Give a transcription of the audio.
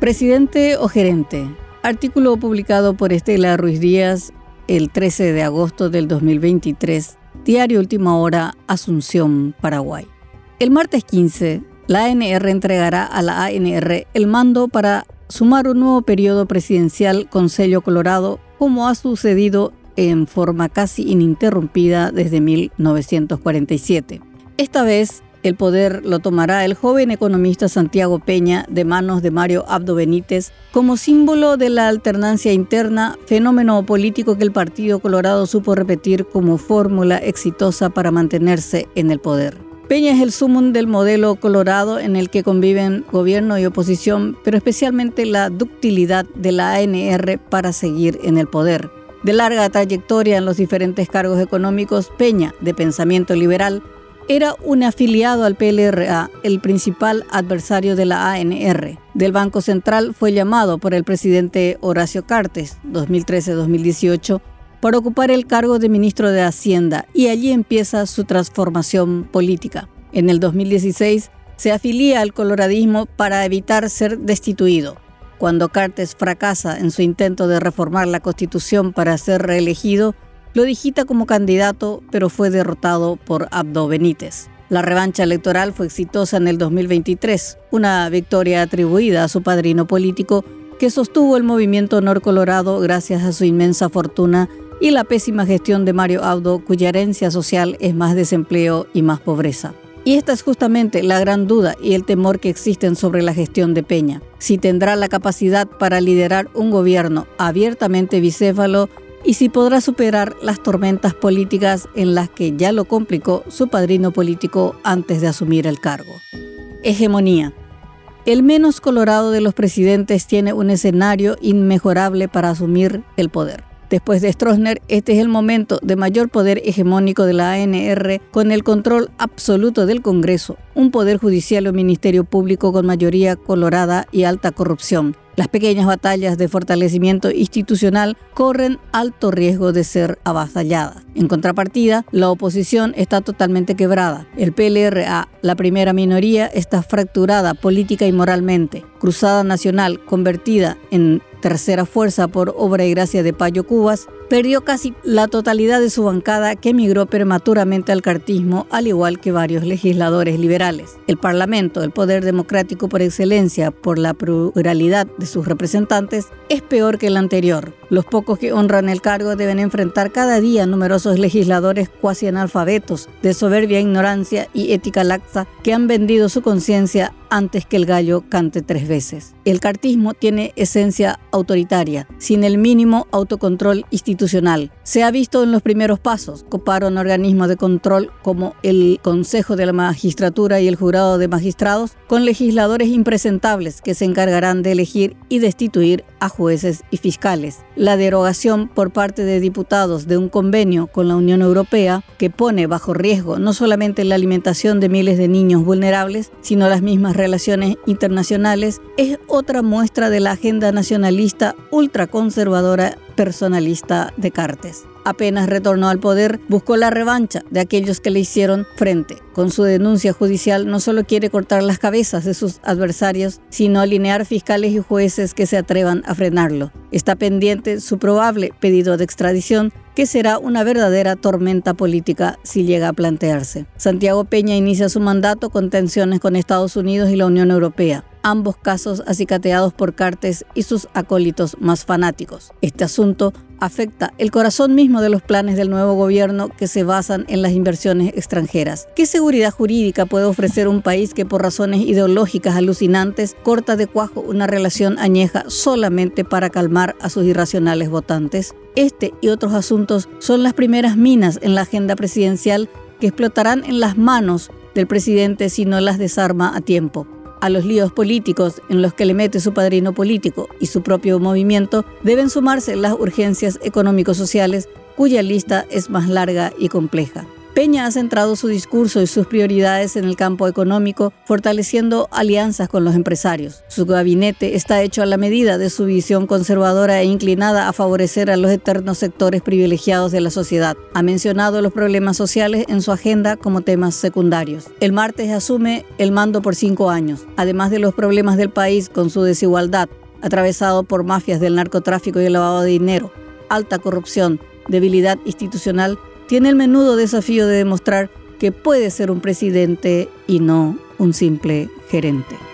Presidente o gerente. Artículo publicado por Estela Ruiz Díaz el 13 de agosto del 2023. Diario Última Hora, Asunción, Paraguay. El martes 15, la ANR entregará a la ANR el mando para sumar un nuevo periodo presidencial con sello colorado, como ha sucedido en forma casi ininterrumpida desde 1947. Esta vez el poder lo tomará el joven economista Santiago Peña de manos de Mario Abdo Benítez como símbolo de la alternancia interna, fenómeno político que el Partido Colorado supo repetir como fórmula exitosa para mantenerse en el poder. Peña es el sumum del modelo colorado en el que conviven gobierno y oposición, pero especialmente la ductilidad de la ANR para seguir en el poder. De larga trayectoria en los diferentes cargos económicos, Peña, de pensamiento liberal, era un afiliado al PLRA, el principal adversario de la ANR. Del Banco Central fue llamado por el presidente Horacio Cartes, 2013-2018, para ocupar el cargo de ministro de Hacienda y allí empieza su transformación política. En el 2016 se afilia al coloradismo para evitar ser destituido. Cuando Cartes fracasa en su intento de reformar la constitución para ser reelegido, lo digita como candidato, pero fue derrotado por Abdo Benítez. La revancha electoral fue exitosa en el 2023, una victoria atribuida a su padrino político que sostuvo el movimiento Honor Colorado gracias a su inmensa fortuna y la pésima gestión de Mario Abdo, cuya herencia social es más desempleo y más pobreza. Y esta es justamente la gran duda y el temor que existen sobre la gestión de Peña. Si tendrá la capacidad para liderar un gobierno abiertamente bicéfalo y si podrá superar las tormentas políticas en las que ya lo complicó su padrino político antes de asumir el cargo. Hegemonía. El menos colorado de los presidentes tiene un escenario inmejorable para asumir el poder. Después de Stroessner, este es el momento de mayor poder hegemónico de la ANR con el control absoluto del Congreso, un poder judicial o ministerio público con mayoría colorada y alta corrupción, las pequeñas batallas de fortalecimiento institucional corren alto riesgo de ser avasalladas. En contrapartida, la oposición está totalmente quebrada. El PLRA, la primera minoría, está fracturada política y moralmente. Cruzada Nacional, convertida en tercera fuerza por obra y gracia de Payo Cubas, perdió casi la totalidad de su bancada que emigró prematuramente al cartismo, al igual que varios legisladores liberales. El Parlamento, el poder democrático por excelencia por la pluralidad de sus representantes, es peor que el anterior. Los pocos que honran el cargo deben enfrentar cada día numerosos legisladores cuasi analfabetos, de soberbia ignorancia y ética laxa, que han vendido su conciencia antes que el gallo cante tres veces. El cartismo tiene esencia autoritaria, sin el mínimo autocontrol institucional. Se ha visto en los primeros pasos, coparon organismos de control como el Consejo de la Magistratura y el Jurado de Magistrados, con legisladores impresentables que se encargarán de elegir y destituir a jueces y fiscales la derogación por parte de diputados de un convenio con la Unión Europea que pone bajo riesgo no solamente la alimentación de miles de niños vulnerables, sino las mismas relaciones internacionales, es otra muestra de la agenda nacionalista ultraconservadora personalista de Cartes apenas retornó al poder, buscó la revancha de aquellos que le hicieron frente. Con su denuncia judicial no solo quiere cortar las cabezas de sus adversarios, sino alinear fiscales y jueces que se atrevan a frenarlo. Está pendiente su probable pedido de extradición, que será una verdadera tormenta política si llega a plantearse. Santiago Peña inicia su mandato con tensiones con Estados Unidos y la Unión Europea ambos casos acicateados por Cartes y sus acólitos más fanáticos. Este asunto afecta el corazón mismo de los planes del nuevo gobierno que se basan en las inversiones extranjeras. ¿Qué seguridad jurídica puede ofrecer un país que por razones ideológicas alucinantes corta de cuajo una relación añeja solamente para calmar a sus irracionales votantes? Este y otros asuntos son las primeras minas en la agenda presidencial que explotarán en las manos del presidente si no las desarma a tiempo a los líos políticos en los que le mete su padrino político y su propio movimiento, deben sumarse las urgencias económico-sociales cuya lista es más larga y compleja. Peña ha centrado su discurso y sus prioridades en el campo económico, fortaleciendo alianzas con los empresarios. Su gabinete está hecho a la medida de su visión conservadora e inclinada a favorecer a los eternos sectores privilegiados de la sociedad. Ha mencionado los problemas sociales en su agenda como temas secundarios. El martes asume el mando por cinco años, además de los problemas del país con su desigualdad, atravesado por mafias del narcotráfico y el lavado de dinero, alta corrupción, debilidad institucional tiene el menudo desafío de demostrar que puede ser un presidente y no un simple gerente.